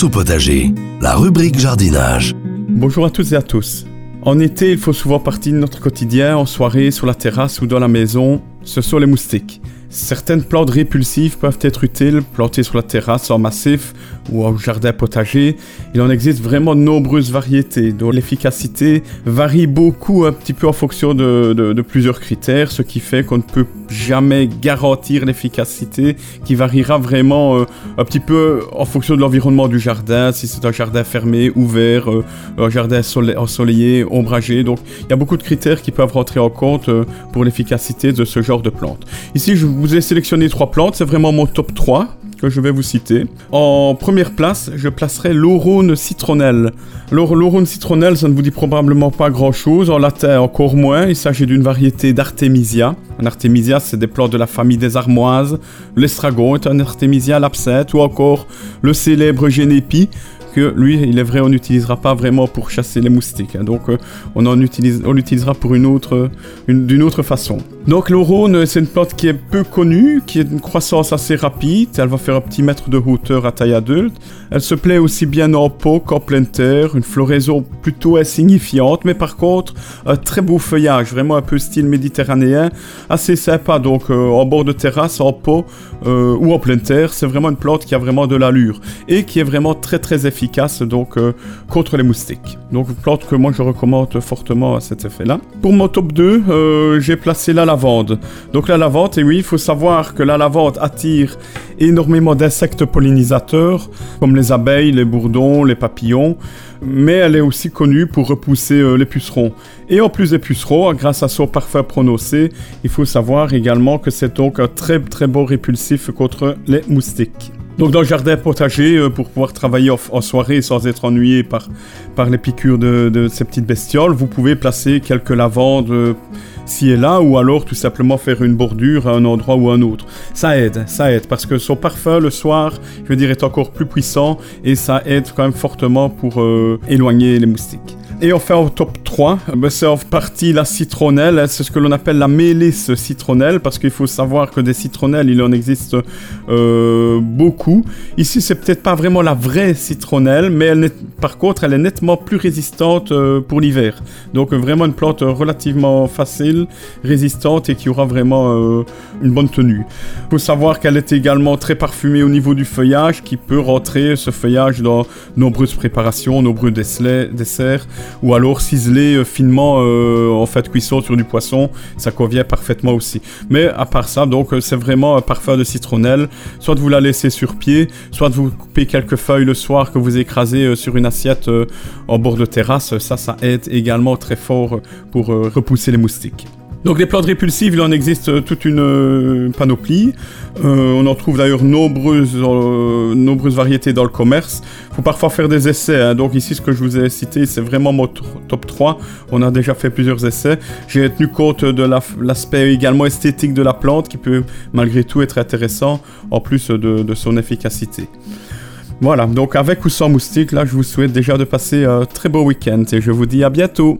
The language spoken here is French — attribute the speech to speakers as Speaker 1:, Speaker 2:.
Speaker 1: Au potager, la rubrique jardinage.
Speaker 2: Bonjour à toutes et à tous. En été, il faut souvent partie de notre quotidien, en soirée, sur la terrasse ou dans la maison. Ce sont les moustiques. Certaines plantes répulsives peuvent être utiles, plantées sur la terrasse, en massif ou en jardin potager. Il en existe vraiment de nombreuses variétés, dont l'efficacité varie beaucoup un petit peu en fonction de, plusieurs critères, ce qui fait qu'on ne peut jamais garantir l'efficacité, qui variera vraiment euh, un petit peu en fonction de l'environnement du jardin, si c'est un jardin fermé, ouvert, euh, un jardin ensoleillé, ombragé. Donc il y a beaucoup de critères qui peuvent rentrer en compte euh, pour l'efficacité de ce genre de plantes. Ici, je vous ai sélectionné trois plantes, c'est vraiment mon top 3 que je vais vous citer. En première place, je placerai l'aurone citronnelle. L'aurone citronnelle, ça ne vous dit probablement pas grand-chose. En latin, encore moins. Il s'agit d'une variété d'Artemisia. Un Artemisia, c'est des plantes de la famille des armoises. L'estragon est un Artemisia l'absinthe ou encore le célèbre Génépi, que lui, il est vrai, on n'utilisera pas vraiment pour chasser les moustiques. Hein. donc, euh, on en utilise, on l'utilisera pour une autre, d'une autre façon. Donc, l'aurone, c'est une plante qui est peu connue, qui a une croissance assez rapide. Elle va faire un petit mètre de hauteur à taille adulte. Elle se plaît aussi bien en pot qu'en pleine terre. Une floraison plutôt insignifiante, mais par contre, un très beau feuillage, vraiment un peu style méditerranéen, assez sympa. Donc, euh, en bord de terrasse, en pot euh, ou en pleine terre, c'est vraiment une plante qui a vraiment de l'allure et qui est vraiment très très efficace donc euh, contre les moustiques. Donc une plante que moi je recommande fortement à cet effet-là. Pour mon top 2, euh, j'ai placé la Donc la lavande, et oui, il faut savoir que la lavande attire énormément d'insectes pollinisateurs comme les abeilles, les bourdons, les papillons, mais elle est aussi connue pour repousser euh, les pucerons. Et en plus des pucerons, grâce à son parfum prononcé, il faut savoir également que c'est donc un très très bon répulsif contre les moustiques. Donc dans le jardin potager, euh, pour pouvoir travailler en, soirée sans être ennuyé par, par les piqûres de, ces petites bestioles, vous pouvez placer quelques lavandes euh, ci et là, ou alors tout simplement faire une bordure à un endroit ou à un autre. Ça aide, ça aide, parce que son parfum le soir, je veux dire, est encore plus puissant, et ça aide quand même fortement pour euh, éloigner les moustiques. Et enfin, au top 3, ben, c'est en partie la citronnelle. C'est ce que l'on appelle la mélisse citronnelle, parce qu'il faut savoir que des citronnelles, il en existe euh, beaucoup. Ici, c'est peut-être pas vraiment la vraie citronnelle, mais elle par contre, elle est nettement plus résistante euh, pour l'hiver. Donc, vraiment une plante relativement facile, résistante et qui aura vraiment euh, une bonne tenue. Il faut savoir qu'elle est également très parfumée au niveau du feuillage, qui peut rentrer ce feuillage dans nombreuses préparations, nombreux desserts ou alors ciseler euh, finement euh, en fait cuisson sur du poisson, ça convient parfaitement aussi. Mais à part ça, donc euh, c'est vraiment un parfum de citronnelle. Soit vous la laissez sur pied, soit vous coupez quelques feuilles le soir que vous écrasez sur une assiette en bord de terrasse. Ça, ça aide également très fort pour repousser les moustiques. Donc les plantes répulsives, il en existe euh, toute une euh, panoplie. Euh, on en trouve d'ailleurs nombreuses, nombreuses variétés dans le commerce. Il faut parfois faire des essais. Hein. Donc ici, ce que je vous ai cité, c'est vraiment mon top 3. On a déjà fait plusieurs essais. J'ai tenu compte de l'aspect également esthétique de la plante qui peut malgré tout être intéressant en plus de, de son efficacité. Voilà, donc avec ou sans moustique, là je vous souhaite déjà de passer un très beau week-end et je vous dis à bientôt.